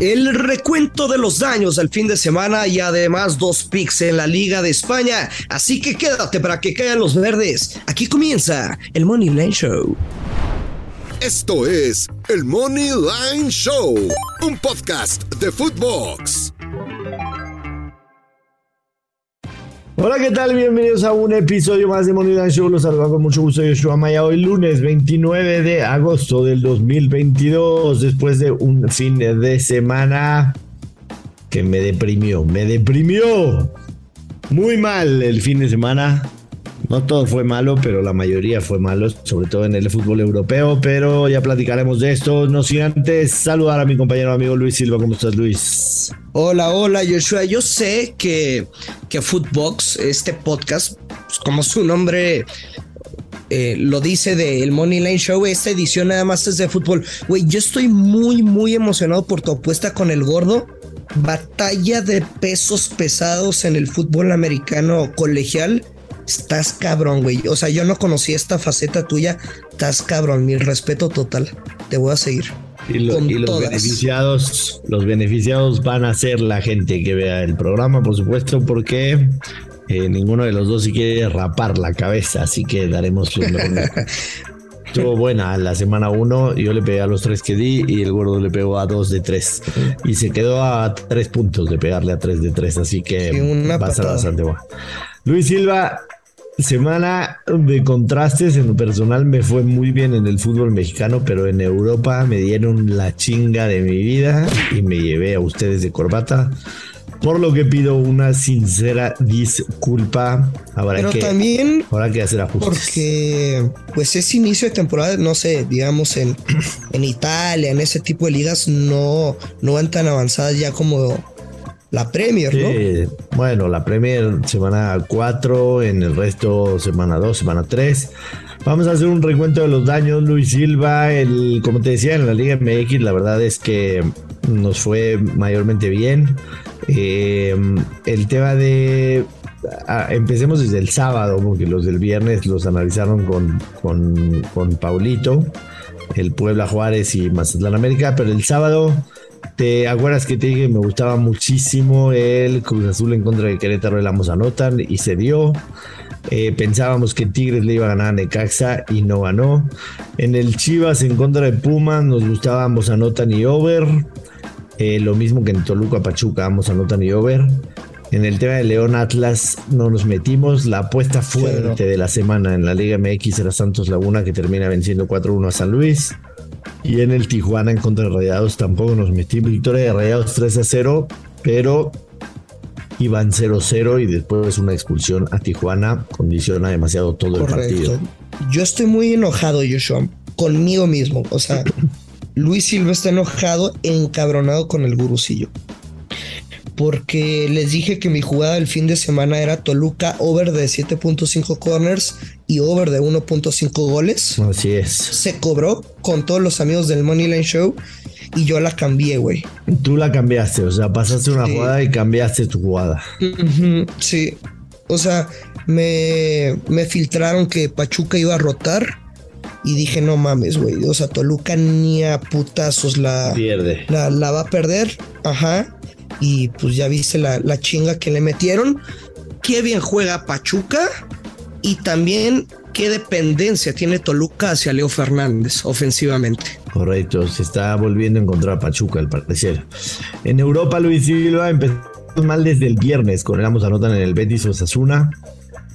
El recuento de los daños al fin de semana y además dos picks en la Liga de España. Así que quédate para que caigan los verdes. Aquí comienza el Money Line Show. Esto es el Money Line Show, un podcast de Footbox. Hola, ¿qué tal? Bienvenidos a un episodio más de Money Show. Los saludo con mucho gusto. Yo soy Amaya. Hoy lunes 29 de agosto del 2022, después de un fin de semana que me deprimió. Me deprimió muy mal el fin de semana. No todo fue malo, pero la mayoría fue malo, sobre todo en el fútbol europeo. Pero ya platicaremos de esto. No sin antes saludar a mi compañero amigo Luis Silva. ¿Cómo estás, Luis? Hola, hola, Joshua. Yo sé que, que Footbox, este podcast, pues, como su nombre eh, lo dice del Money Line Show, esta edición nada más es de fútbol. Güey, yo estoy muy, muy emocionado por tu apuesta con el gordo. Batalla de pesos pesados en el fútbol americano colegial Estás cabrón, güey. O sea, yo no conocí esta faceta tuya. Estás cabrón. Mi respeto total. Te voy a seguir. Y, los beneficiados, los beneficiados van a ser la gente que vea el programa, por supuesto, porque eh, ninguno de los dos se quiere rapar la cabeza, así que daremos lo Estuvo buena la semana 1, yo le pegué a los tres que di y el gordo le pegó a dos de tres. Y se quedó a tres puntos de pegarle a tres de tres, así que va a ser bastante bueno. Luis Silva, Semana de contrastes, en lo personal me fue muy bien en el fútbol mexicano, pero en Europa me dieron la chinga de mi vida y me llevé a ustedes de corbata. Por lo que pido una sincera disculpa. Habrá pero que, también habrá que hacer ajustes. Porque pues ese inicio de temporada, no sé, digamos en, en Italia, en ese tipo de ligas, no, no van tan avanzadas ya como la Premier, ¿no? Bueno, la Premier semana 4, en el resto semana 2, semana 3. Vamos a hacer un recuento de los daños. Luis Silva, el, como te decía, en la Liga MX, la verdad es que nos fue mayormente bien. Eh, el tema de. Empecemos desde el sábado, porque los del viernes los analizaron con, con, con Paulito, el Puebla Juárez y Mazatlán América, pero el sábado ¿Te acuerdas que te dije que me gustaba muchísimo el Cruz Azul en contra de Querétaro? El Amos anotan y se dio. Eh, pensábamos que Tigres le iba a ganar a Necaxa y no ganó. En el Chivas en contra de Pumas nos gustaba ambos anotan y over. Eh, lo mismo que en Toluca Pachuca, ambos anotan y over. En el tema de León Atlas no nos metimos. La apuesta fuerte de la semana en la Liga MX era Santos Laguna que termina venciendo 4-1 a San Luis. Y en el Tijuana en contra de Rayados tampoco nos metí. Victoria de Rayados 3 a 0, pero iban 0-0 y después una expulsión a Tijuana condiciona demasiado todo el partido. Yo estoy muy enojado, Joshua, conmigo mismo. O sea, Luis Silva está enojado, encabronado con el gurusillo porque les dije que mi jugada del fin de semana era Toluca over de 7.5 corners y over de 1.5 goles. Así es. Se cobró con todos los amigos del Moneyline Show y yo la cambié, güey. Tú la cambiaste, o sea, pasaste una jugada y cambiaste tu jugada. sí. O sea, me, me filtraron que Pachuca iba a rotar. Y dije, no mames, güey. O sea, Toluca ni a putazos la, Pierde. la, la va a perder. Ajá y pues ya viste la, chinga que le metieron. Qué bien juega Pachuca y también qué dependencia tiene Toluca hacia Leo Fernández ofensivamente. Correcto, se está volviendo a encontrar a Pachuca al parecer. En Europa, Luis Silva empezó mal desde el viernes con el ambos anotan en el Betis Osasuna.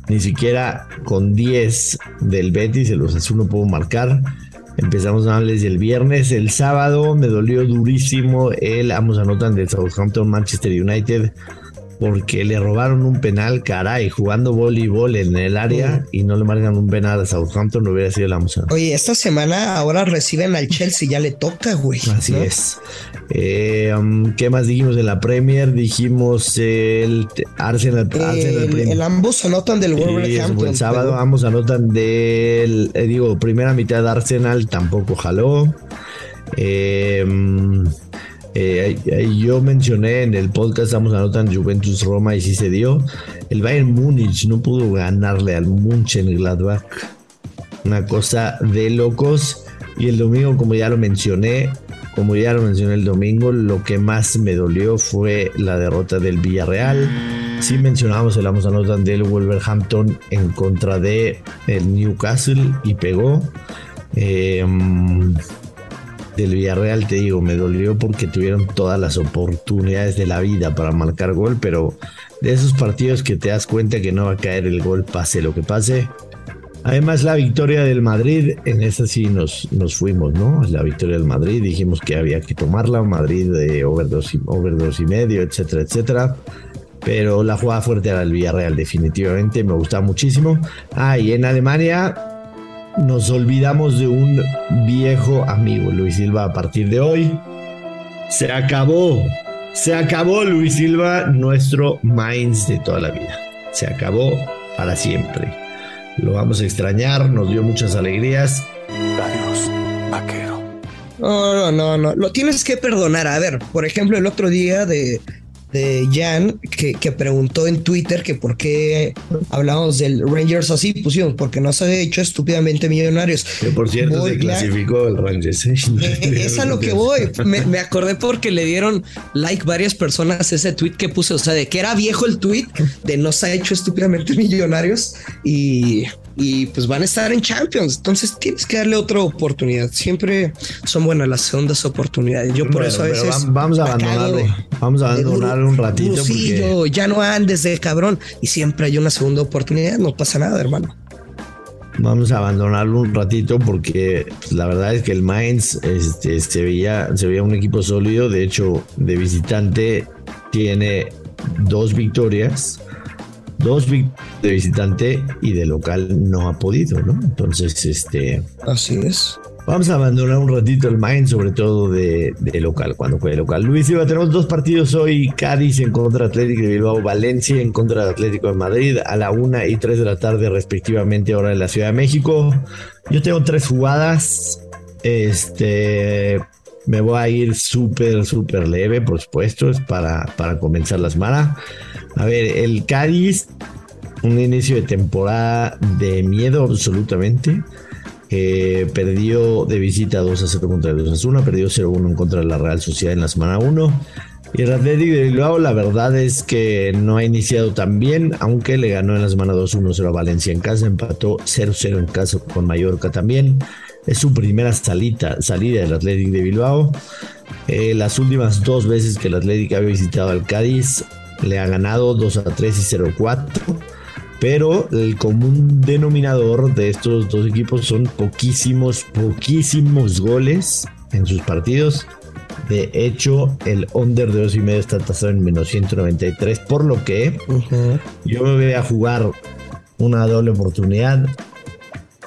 Ni siquiera con 10 del Betis el Osasuna pudo marcar. Empezamos desde el viernes. El sábado me dolió durísimo el ambos anotan del Southampton Manchester United porque le robaron un penal, caray, jugando voleibol en el área y no le marcan un penal a Southampton, no hubiera sido la música. Oye, esta semana ahora reciben al Chelsea, ya le toca, güey. Así es. Eh, um, ¿Qué más dijimos en la Premier? Dijimos el Arsenal. El, el, ambos anotan del Wolverhampton. el sábado ambos anotan del, eh, digo, primera mitad de Arsenal, tampoco jaló. Eh, um, eh, yo mencioné en el podcast, estamos anotando Juventus Roma y sí se dio. El Bayern Múnich no pudo ganarle al Gladbach Una cosa de locos. Y el domingo, como ya lo mencioné, como ya lo mencioné el domingo, lo que más me dolió fue la derrota del Villarreal. Sí mencionamos el Vamos anotan del Wolverhampton en contra de Newcastle y pegó. Eh, del Villarreal, te digo, me dolió porque tuvieron todas las oportunidades de la vida para marcar gol, pero de esos partidos que te das cuenta que no va a caer el gol, pase lo que pase. Además, la victoria del Madrid, en esa sí nos, nos fuimos, ¿no? La victoria del Madrid, dijimos que había que tomarla, Madrid de over dos, y, over dos y medio, etcétera, etcétera. Pero la jugada fuerte era el Villarreal, definitivamente, me gustaba muchísimo. Ah, y en Alemania nos olvidamos de un viejo amigo, Luis Silva, a partir de hoy. Se acabó, se acabó Luis Silva, nuestro Mainz de toda la vida. Se acabó para siempre. Lo vamos a extrañar, nos dio muchas alegrías. Adiós, vaquero. No, no, no, no. Lo tienes que perdonar. A ver, por ejemplo, el otro día de de Jan que, que, preguntó en Twitter que por qué hablamos del Rangers así, pusimos, porque no se ha hecho estúpidamente millonarios. Que por cierto se clasificó el Rangers. ¿eh? Eh, es a lo que voy. Me, me, acordé porque le dieron like varias personas ese tweet que puse, o sea, de que era viejo el tweet de no se ha hecho estúpidamente millonarios y y pues van a estar en Champions. Entonces tienes que darle otra oportunidad. Siempre son buenas las segundas oportunidades. Yo por eso a veces vamos a abandonarlo. Vamos a abandonarlo un ratito. porque... ya no andes de cabrón y siempre hay una segunda oportunidad. No pasa nada, hermano. Vamos a abandonarlo un ratito porque pues, la verdad es que el Mainz este, se, veía, se veía un equipo sólido. De hecho, de visitante tiene dos victorias dos de visitante y de local no ha podido, ¿no? Entonces, este. Así es. Vamos a abandonar un ratito el mind, sobre todo de, local, cuando juegue local. Luis Iba, tenemos dos partidos hoy: Cádiz en contra de Atlético de Bilbao, Valencia en contra de Atlético de Madrid, a la una y tres de la tarde, respectivamente, ahora en la Ciudad de México. Yo tengo tres jugadas. Este. Me voy a ir súper, súper leve, por supuesto, es para, para comenzar la semana. A ver, el Cádiz, un inicio de temporada de miedo absolutamente. perdió de visita 2 a 0 contra el 2 a 1, perdió 0 1 en contra de la Real Sociedad en la semana 1. Y el Atlético de Bilbao, la verdad es que no ha iniciado tan bien, aunque le ganó en la semana 2-1-0 a Valencia en casa, empató 0-0 en casa con Mallorca también. Es su primera salita, salida del Atlético de Bilbao. Eh, las últimas dos veces que el Atlético había visitado al Cádiz le ha ganado 2 a 3 y 0 a 4. Pero el común denominador de estos dos equipos son poquísimos, poquísimos goles en sus partidos. De hecho, el under de 2 y medio está tasado en menos 193, por lo que yo me voy a jugar una doble oportunidad.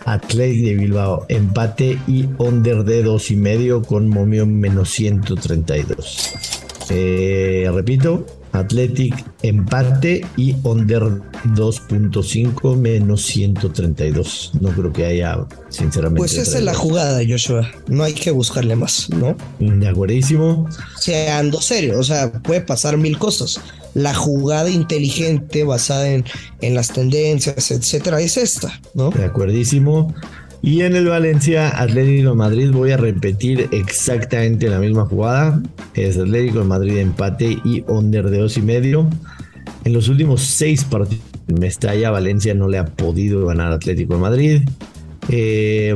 Athletic de Bilbao, empate y under de 2 y medio con momio menos 132. Eh, repito, Athletic empate y under 2.5 menos 132. No creo que haya, sinceramente. Pues esa es la jugada, Joshua. No hay que buscarle más, ¿no? De acuerdísimo. Seando serio, o sea, puede pasar mil cosas. La jugada inteligente basada en, en las tendencias, etcétera, es esta, ¿no? De acuerdísimo. Y en el Valencia Atlético de Madrid voy a repetir exactamente la misma jugada. Es Atlético de Madrid empate y under de dos y medio. En los últimos seis partidos Mestalla Valencia no le ha podido ganar Atlético de Madrid. Eh,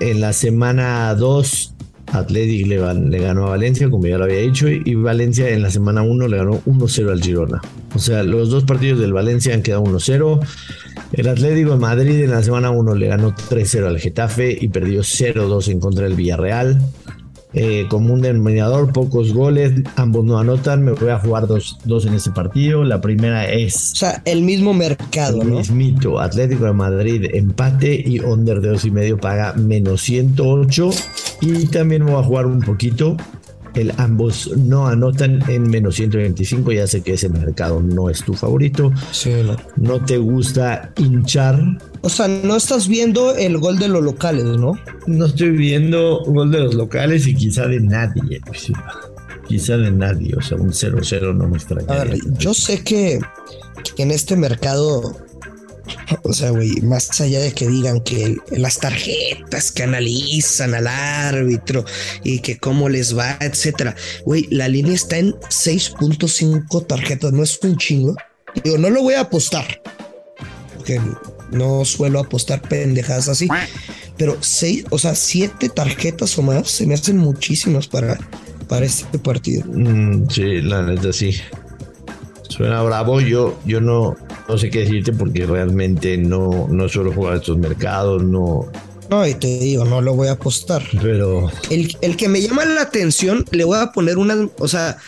en la semana 2 Atlético le, ganó a Valencia, como ya lo había dicho, y Valencia en la semana 1 le ganó 1-0 al Girona. O sea, los dos partidos del Valencia han quedado 1-0. El Atlético de Madrid en la semana 1 le ganó 3-0 al Getafe y perdió 0-2 en contra del Villarreal. Eh, como un denominador, pocos goles, ambos no anotan. Me voy a jugar dos, dos en ese partido. La primera es. O sea, el mismo mercado, el Mismito. Atlético de Madrid empate y under de dos y medio paga menos 108. Y también me voy a jugar un poquito el ambos no anotan en menos 125. Ya sé que ese mercado no es tu favorito. Sí, no. no te gusta hinchar. O sea, no estás viendo el gol de los locales, ¿no? No estoy viendo gol de los locales y quizá de nadie. Quizá de nadie. O sea, un 0-0 no me extraña. A ver, yo sé que, que en este mercado O sea, güey, más allá de que digan que las tarjetas que analizan al árbitro y que cómo les va, etcétera. Güey, la línea está en 6.5 tarjetas, no es un chingo. Digo, no lo voy a apostar. Porque no suelo apostar pendejadas así. Pero seis, o sea, siete tarjetas o más se me hacen muchísimas para, para este partido. Mm, sí, la neta sí. Suena bravo. Yo, yo no, no sé qué decirte porque realmente no, no suelo jugar estos mercados, no. No, y te digo, no lo voy a apostar. Pero. El, el que me llama la atención, le voy a poner una. O sea,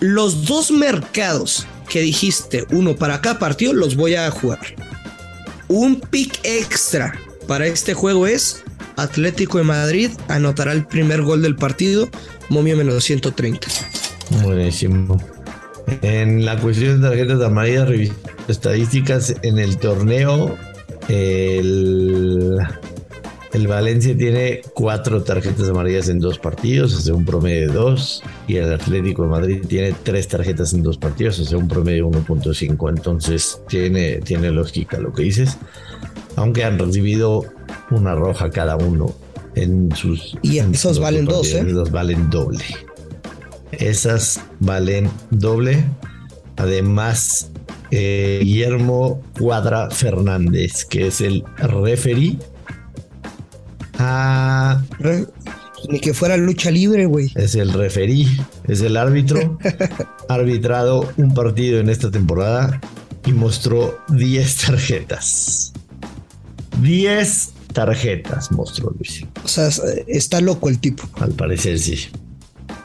los dos mercados que dijiste, uno para cada partido, los voy a jugar. Un pick extra para este juego es Atlético de Madrid anotará el primer gol del partido, momio menos 130. Buenísimo. En la cuestión de tarjetas amarillas, estadísticas en el torneo, el, el Valencia tiene cuatro tarjetas amarillas en dos partidos, hace un promedio de dos, y el Atlético de Madrid tiene tres tarjetas en dos partidos, hace un promedio de 1.5. Entonces tiene, tiene lógica lo que dices, aunque han recibido una roja cada uno en sus. Y esos valen dos, ¿eh? Esos valen doble. Esas valen doble. Además, eh, Guillermo Cuadra Fernández, que es el referee. Ah, Ni que fuera lucha libre, güey. Es el referí, es el árbitro. arbitrado un partido en esta temporada y mostró 10 tarjetas. 10 tarjetas mostró Luis. O sea, está loco el tipo. Al parecer sí.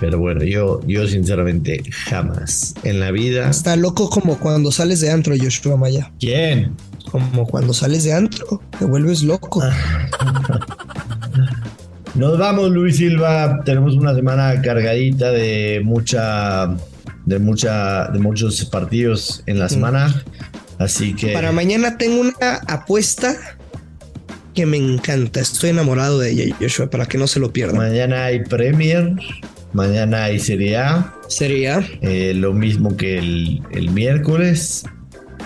Pero bueno, yo, yo sinceramente jamás en la vida. Está loco como cuando sales de antro, Joshua Maya. ¿Quién? Como cuando sales de antro, te vuelves loco. Nos vamos, Luis Silva. Tenemos una semana cargadita de mucha, de mucha, de muchos partidos en la mm. semana. Así que. Para mañana tengo una apuesta que me encanta. Estoy enamorado de ella, Joshua, para que no se lo pierdan. Mañana hay Premier, mañana hay Serie A. Serie A. Eh, lo mismo que el, el miércoles.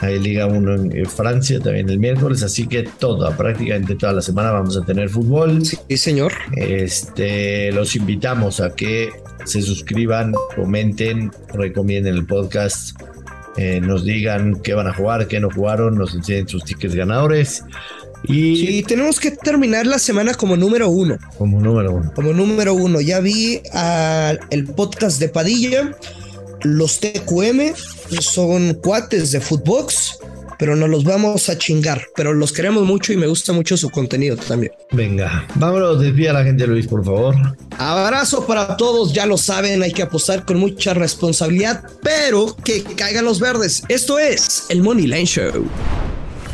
Hay Liga 1 en Francia también el miércoles, así que toda, prácticamente toda la semana vamos a tener fútbol. Sí, señor. Este, los invitamos a que se suscriban, comenten, recomienden el podcast, eh, nos digan qué van a jugar, qué no jugaron, nos enseñen sus tickets ganadores. Y tenemos que terminar la semana como número uno. Como número uno. Como número uno. Ya vi el podcast de Padilla. Los TQM son cuates de Footbox, pero nos los vamos a chingar. Pero los queremos mucho y me gusta mucho su contenido también. Venga, vámonos, desvía a la gente, Luis, por favor. Abrazo para todos, ya lo saben, hay que apostar con mucha responsabilidad, pero que caigan los verdes. Esto es el Money Line Show.